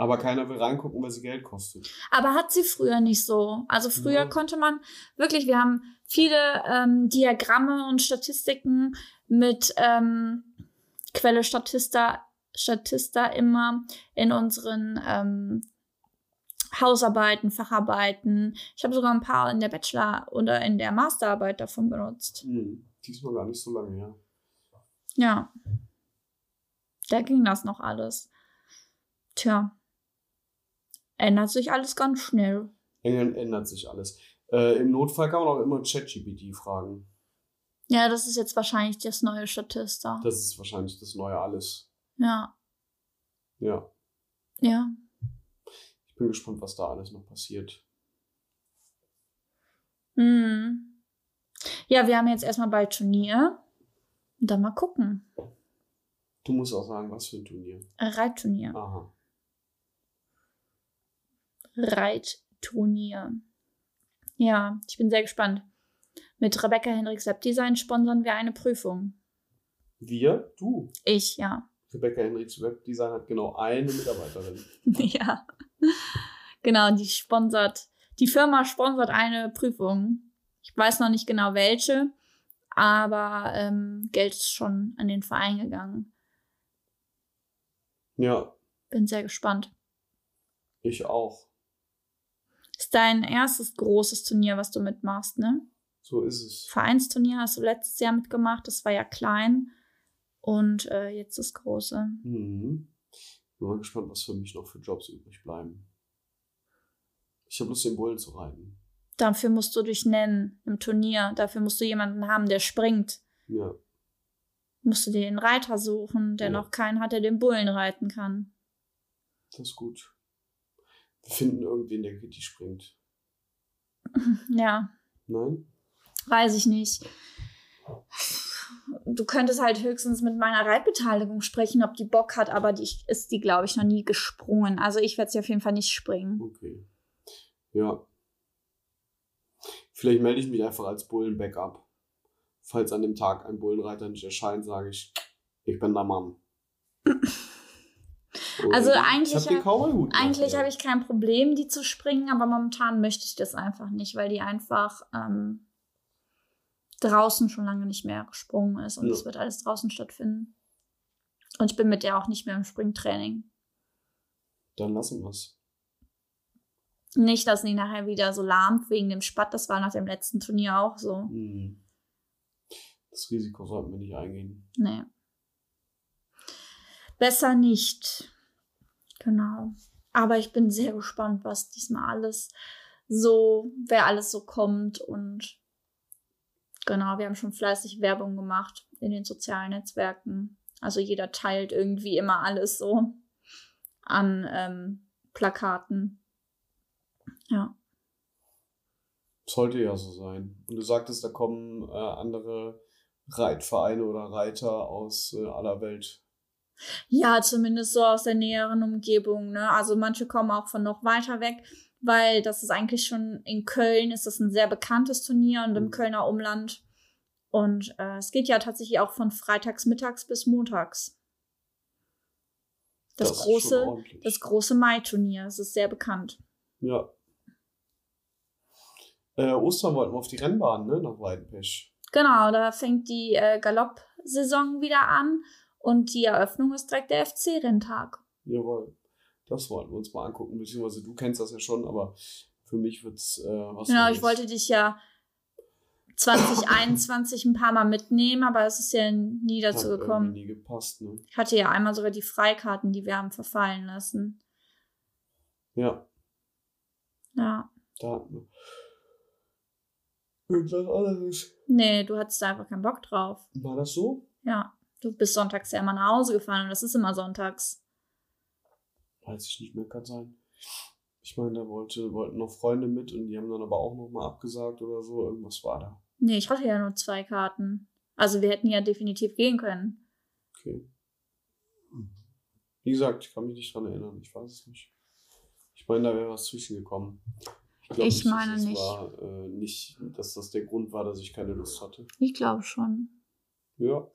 Aber keiner will reingucken, weil sie Geld kostet. Aber hat sie früher nicht so. Also früher Ja. konnte man wirklich, wir haben viele ähm, Diagramme und Statistiken mit ähm, Quelle Statista, Statista immer in unseren ähm, Hausarbeiten, Facharbeiten. Ich habe sogar ein paar in der Bachelor- oder in der Masterarbeit davon benutzt. Hm. Diesmal gar nicht so lange her. Ja. Da ging das noch alles. Tja. Ändert sich alles ganz schnell. Ändert sich alles. Äh, Im Notfall kann man auch immer ChatGPT fragen. Ja, das ist jetzt wahrscheinlich das neue Statista. Das ist wahrscheinlich das neue Alles. Ja. Ja. Ja. Ich bin gespannt, was da alles noch passiert. Hm. Ja, wir haben jetzt erstmal bald Turnier. Und dann mal gucken. Du musst auch sagen, was für ein Turnier. Reitturnier. Aha. Reitturnier. Ja, ich bin sehr gespannt. Mit Rebecca Hendricks Webdesign sponsern wir eine Prüfung. Wir? Du. Ich, ja. Rebecca Henrichs Webdesign hat genau eine Mitarbeiterin. ja. Genau, die sponsert, die Firma sponsert eine Prüfung. Ich weiß noch nicht genau welche, aber ähm, Geld ist schon an den Verein gegangen. Ja, Bin sehr gespannt. ich auch. Ist dein erstes großes Turnier, was du mitmachst, ne? So ist es. Vereinsturnier hast du letztes Jahr mitgemacht, das war ja klein. Und äh, jetzt das große. Mhm. Bin mal gespannt, was für mich noch für Jobs übrig bleiben. Ich habe Lust, den Bullen zu reiten. Dafür musst du dich nennen im Turnier. Dafür musst du jemanden haben, der springt. Ja. Musst du dir den Reiter suchen, der Ja. noch keinen hat, der den Bullen reiten kann. Das ist gut. Wir finden irgendwen, der Kitty springt. Ja, Nein? weiß ich nicht. Du könntest halt höchstens mit meiner Reitbeteiligung sprechen, ob die Bock hat, aber die ist die, glaube ich, noch nie gesprungen. Also ich werde sie auf jeden Fall nicht springen. Okay. Ja. Vielleicht melde ich mich einfach als Bullen-Backup. Falls an dem Tag ein Bullenreiter nicht erscheint, sage ich, ich bin der Mann. Also ich eigentlich hab Eigentlich ja. habe ich kein Problem, die zu springen, aber momentan möchte ich das einfach nicht, weil die einfach ähm, draußen schon lange nicht mehr gesprungen ist und Ja. es wird alles draußen stattfinden. Und ich bin mit der auch nicht mehr im Springtraining. Dann lassen wir's. Nicht, dass die nachher wieder so lahmt wegen dem Spatt. Das war nach dem letzten Turnier auch so. Hm. Das Risiko sollten wir nicht eingehen. Nee. Besser nicht. Genau. Aber ich bin sehr gespannt, was diesmal alles so, wer alles so kommt. Und genau, wir haben schon fleißig Werbung gemacht in den sozialen Netzwerken. Also jeder teilt irgendwie immer alles so an ähm, Plakaten. Ja. Sollte ja so sein. Und du sagtest, da kommen äh, andere Reitvereine oder Reiter aus äh, aller Welt. Ja, zumindest so aus der näheren Umgebung. Ne? Also manche kommen auch von noch weiter weg, weil das ist eigentlich schon in Köln, ist das ein sehr bekanntes Turnier und im Mhm. Kölner Umland. Und äh, es geht ja tatsächlich auch von freitags mittags bis montags. Das, schon große, das große Mai-Turnier, das ist sehr bekannt. Ja. Äh, Ostern wollten wir auf die Rennbahn, ne? Nach Weidenpech. Genau, da fängt die äh, Galopp-Saison wieder an und die Eröffnung ist direkt der FC-Renntag. Jawohl. Das wollten wir uns mal angucken, beziehungsweise du kennst das ja schon, aber für mich wird's äh, was. Genau, ich wollte dich ja 2021 ein paar Mal mitnehmen, aber es ist ja nie Hat dazu irgendwie gekommen. nie gepasst, ne? Ich hatte ja einmal sogar die Freikarten, die wir haben verfallen lassen. Ja, Ja. da hatten wir. Irgendwas anderes. Nee, du hattest da einfach keinen Bock drauf. War das so? Ja. Du bist sonntags ja immer nach Hause gefahren und das ist immer sonntags. Weiß ich nicht mehr, kann sein. Ich meine, da wollte, wollten noch Freunde mit und die haben dann aber auch nochmal abgesagt oder so. Irgendwas war da. Nee, ich hatte ja nur zwei Karten. Also wir hätten ja definitiv gehen können. Okay. Wie gesagt, ich kann mich nicht dran erinnern. Ich weiß es nicht. Ich meine, da wäre was zwischengekommen. glaub Ich meine dass es nicht. War, äh, nicht, dass das der Grund war, dass ich keine Lust hatte. Ich glaube schon. Ja.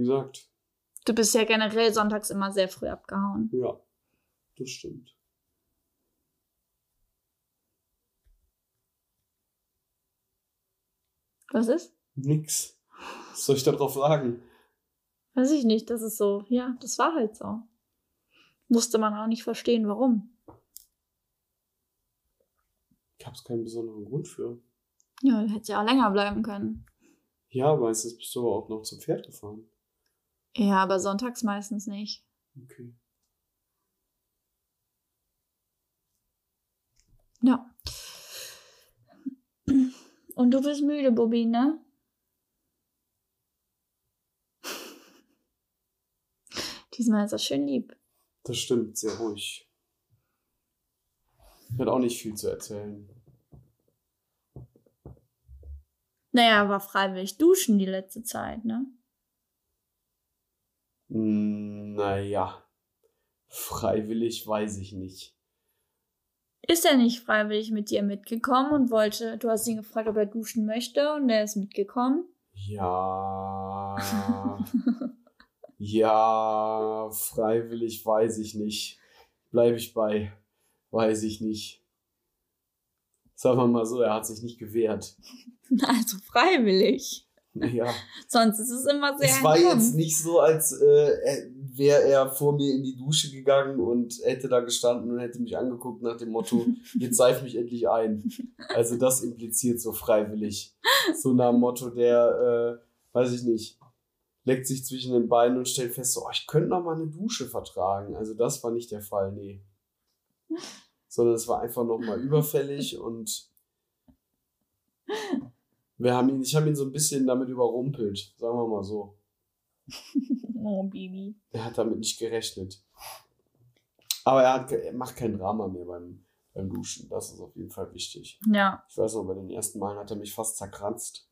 Wie gesagt, Du bist ja generell sonntags immer sehr früh abgehauen. ja. Das stimmt. Was ist? Nix. Was soll ich da drauf sagen? Weiß ich nicht. Das ist so. Ja, das war halt so. Musste man auch nicht verstehen, warum. Ich hab's keinen besonderen Grund für. Ja, du hättest ja auch länger bleiben können. Ja, meistens bist du aber auch noch zum Pferd gefahren. Ja, aber sonntags meistens nicht. Okay. Ja. Und du bist müde, Bobby, ne? Diesmal ist er schön lieb. Das stimmt, sehr ruhig. Hatte auch nicht viel zu erzählen. Naja, war freiwillig duschen die letzte Zeit, ne? Hm, Naja. Freiwillig weiß ich nicht. Ist er nicht freiwillig mit dir mitgekommen und wollte, du hast ihn gefragt, ob er duschen möchte und er ist mitgekommen? Ja. ja, freiwillig weiß ich nicht. Bleibe ich bei. Weiß ich nicht. Sagen wir mal so, er hat sich nicht gewehrt. Also freiwillig. Ja. Sonst ist es immer sehr Es war entkommen. jetzt nicht so, als äh, wäre er vor mir in die Dusche gegangen und hätte da gestanden und hätte mich angeguckt nach dem Motto, jetzt seif mich endlich ein. Also das impliziert so freiwillig. So nach dem Motto, der, äh, weiß ich nicht, leckt sich zwischen den Beinen und stellt fest, so, oh, ich könnte noch mal eine Dusche vertragen. Also das war nicht der Fall, nee. Sondern es war einfach noch mal überfällig und wir haben ihn, ich habe ihn so ein bisschen damit überrumpelt, sagen wir mal so. Oh, Bibi. Er hat damit nicht gerechnet. Aber er, hat, er macht kein Drama mehr beim, beim Duschen. Das ist auf jeden Fall wichtig. Ja. Ich weiß noch, bei den ersten Malen hat er mich fast zerkratzt.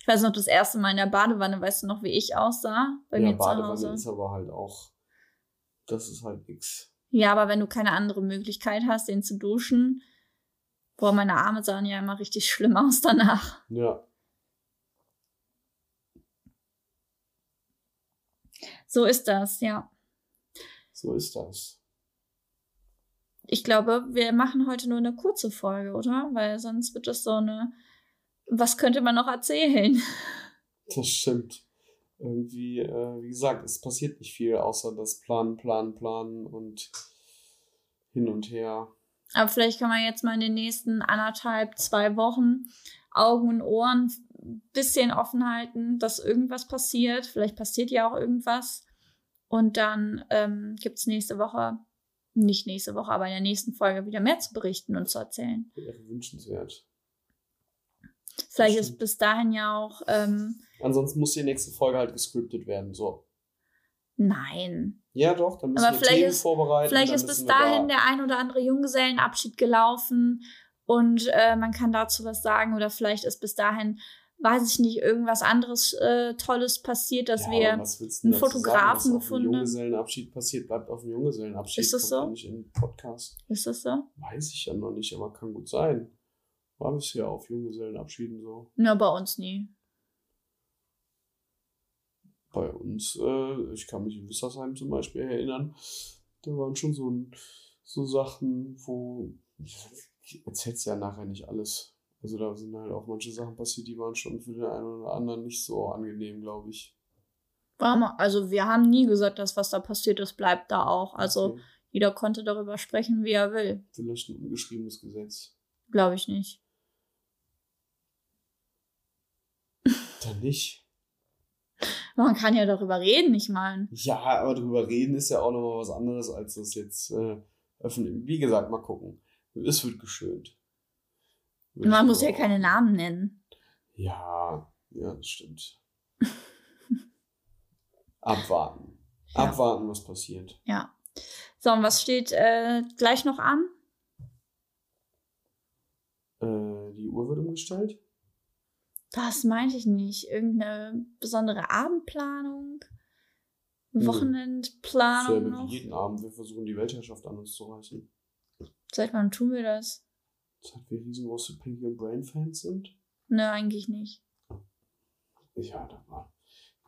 Ich weiß noch, das erste Mal in der Badewanne, weißt du noch, wie ich aussah? Bei ja, mir zu Badewanne Hause. ist aber halt auch. Das ist halt nix. Ja, aber wenn du keine andere Möglichkeit hast, den zu duschen. Boah, meine Arme sahen ja immer richtig schlimm aus danach. Ja. So ist das, ja. So ist das. Ich glaube, wir machen heute nur eine kurze Folge, oder? Weil sonst wird das so eine. Was könnte man noch erzählen? Das stimmt. Irgendwie, äh, wie gesagt, es passiert nicht viel, außer das Planen, Planen, Planen und hin und her. Aber vielleicht kann man jetzt mal in den nächsten anderthalb, zwei Wochen Augen und Ohren ein bisschen offen halten, dass irgendwas passiert. Vielleicht passiert ja auch irgendwas. Und dann ähm, gibt es nächste Woche, nicht nächste Woche, aber in der nächsten Folge wieder mehr zu berichten und zu erzählen. Wäre wünschenswert. Vielleicht ist bis dahin ja auch. Ähm, Ansonsten muss die nächste Folge halt gescriptet werden. So. nein. Ja, doch, dann müssen Aber wir Themen ist- vorbereiten. Vielleicht ist bis dahin da- der ein oder andere Junggesellenabschied gelaufen und äh, man kann dazu was sagen. Oder vielleicht ist bis dahin, weiß ich nicht, irgendwas anderes äh, Tolles passiert, dass ja, wir. einen Fotografen sagen, gefunden haben? Junggesellenabschied passiert, bleibt auf dem Junggesellenabschied. Ist das so? nicht in den Podcast. Ist das so? Weiß ich ja noch nicht, aber kann gut sein. War bisher auf Junggesellenabschieden so. Ja, bei uns nie. Bei uns, äh, ich kann mich in Wissersheim zum Beispiel erinnern, da waren schon so, so Sachen, wo. Ich erzähl's ja nachher nicht alles. Also da sind halt auch manche Sachen passiert, die waren schon für den einen oder anderen nicht so angenehm, glaube ich. War mal- Also wir haben nie gesagt, dass was da passiert ist, bleibt da auch. Also Okay. jeder konnte darüber sprechen, wie er will. Vielleicht ein ungeschriebenes Gesetz. Glaube ich nicht. Dann nicht. Man kann ja darüber reden, ich meine. Ja, aber drüber reden ist ja auch nochmal was anderes, als das jetzt äh, öffentlich. Wie gesagt, mal gucken. Es wird geschönt. Würde Man muss ja mal- keine Namen nennen. Ja, ja, das stimmt. Abwarten. Ja. Abwarten, was passiert. Ja. So, und was steht äh, gleich noch an? Äh, die Uhr wird umgestellt. Das meinte ich nicht. Irgendeine besondere Abendplanung? Nö. Wochenendplanung Selbe noch? jeden Abend. Wir versuchen die Weltherrschaft an uns zu reißen. Seit wann tun wir das? Seit wir riesengroße Pinky und Brain Fans sind. Ne, eigentlich nicht. Ja, da war.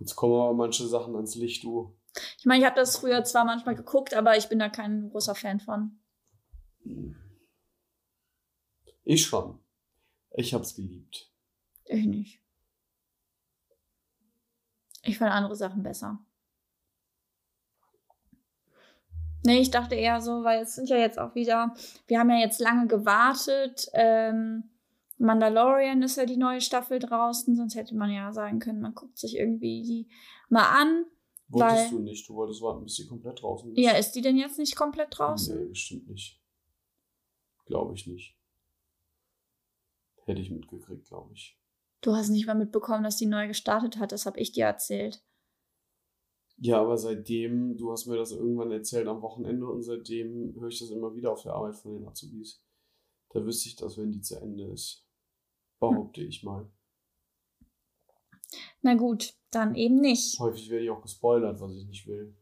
Jetzt kommen aber manche Sachen ans Licht, du. Ich meine, ich habe das früher zwar manchmal geguckt, aber ich bin da kein großer Fan von. Ich schon. Ich hab's geliebt. Ich nicht. Ich fand andere Sachen besser. Nee, ich dachte eher so, weil es sind ja jetzt auch wieder, wir haben ja jetzt lange gewartet. Ähm, Mandalorian ist ja die neue Staffel draußen, sonst hätte man ja sagen können, man guckt sich irgendwie die mal an. Wolltest Weil- du nicht. Du wolltest warten, bis sie komplett draußen ist. Ja, ist die denn jetzt nicht komplett draußen? Nee, bestimmt nicht. Glaube ich nicht. Hätte ich mitgekriegt, glaube ich. Du hast nicht mal mitbekommen, dass die neu gestartet hat, das habe ich dir erzählt. Ja, aber seitdem, du hast mir das irgendwann erzählt am Wochenende und seitdem höre ich das immer wieder auf der Arbeit von den Azubis. Da wüsste ich das, wenn die zu Ende ist. Behaupte ich mal. Na gut, dann eben nicht. Häufig werde ich auch gespoilert, was ich nicht will.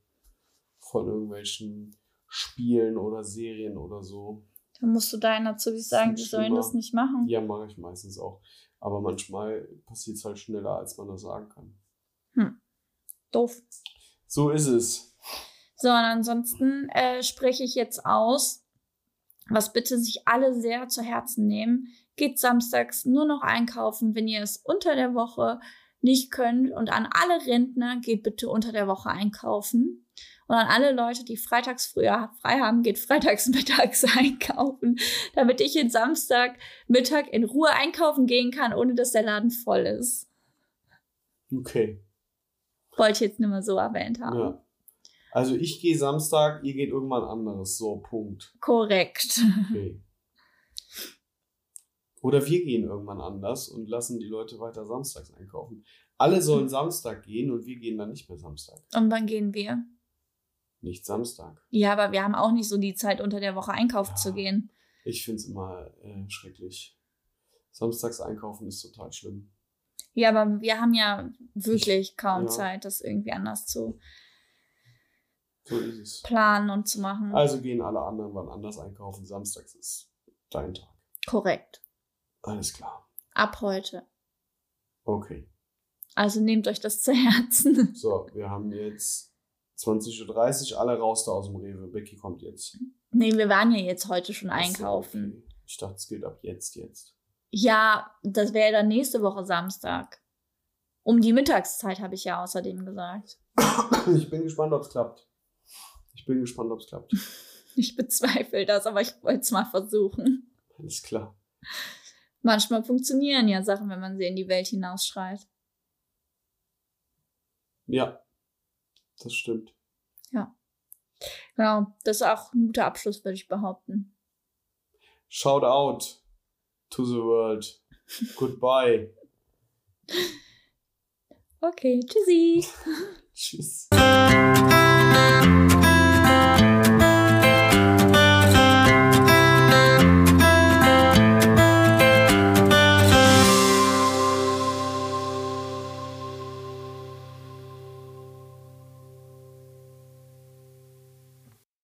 Von irgendwelchen Spielen oder Serien oder so. Dann musst du deinen Azubis sagen, die sollen das nicht machen. Ja, mache ich meistens auch. Aber manchmal passiert es halt schneller, als man das sagen kann. Doof. So ist es. So, und ansonsten äh, spreche ich jetzt aus, was bitte sich alle sehr zu Herzen nehmen. Geht samstags nur noch einkaufen, wenn ihr es unter der Woche nicht könnt. Und an alle Rentner geht bitte unter der Woche einkaufen. Und an alle Leute, die freitags früher frei haben, geht freitags mittags einkaufen, damit ich den Samstag Mittag in Ruhe einkaufen gehen kann, ohne dass der Laden voll ist. Okay. Wollte ich jetzt nur mal so erwähnt haben. Ja. Also ich gehe Samstag, ihr geht irgendwann anderes. So, Punkt. Korrekt. Okay. Oder wir gehen irgendwann anders und lassen die Leute weiter samstags einkaufen. Alle sollen Samstag gehen und wir gehen dann nicht mehr Samstag. Und wann gehen wir? Nicht Samstag. Ja, aber wir haben auch nicht so die Zeit, unter der Woche einkaufen Ja. zu gehen. Ich finde es immer äh, schrecklich. Samstags einkaufen ist total schlimm. Ja, aber wir haben ja wirklich kaum ja. Zeit, das irgendwie anders zu So planen und zu machen. Also gehen alle anderen wann anders einkaufen. Samstags ist dein Tag. Korrekt. Alles klar. Ab heute. Okay. Also nehmt euch das zu Herzen. So, wir haben jetzt 20.30 Uhr, alle raus da aus dem Rewe. Becky kommt jetzt. Nee, wir waren ja jetzt heute schon Ach so, einkaufen. okay. Ich dachte, es gilt ab jetzt, jetzt. Ja, das wäre dann nächste Woche Samstag. Um die Mittagszeit habe ich ja außerdem gesagt. Ich bin gespannt, ob es klappt. Ich bin gespannt, ob es klappt. Ich bezweifle das, aber ich wollte es mal versuchen. Alles klar. Manchmal funktionieren ja Sachen, wenn man sie in die Welt hinausschreit. Ja, das stimmt. Genau, das ist auch ein guter Abschluss, würde ich behaupten. Shout out to the world. Goodbye. Okay, tschüssi. Tschüss.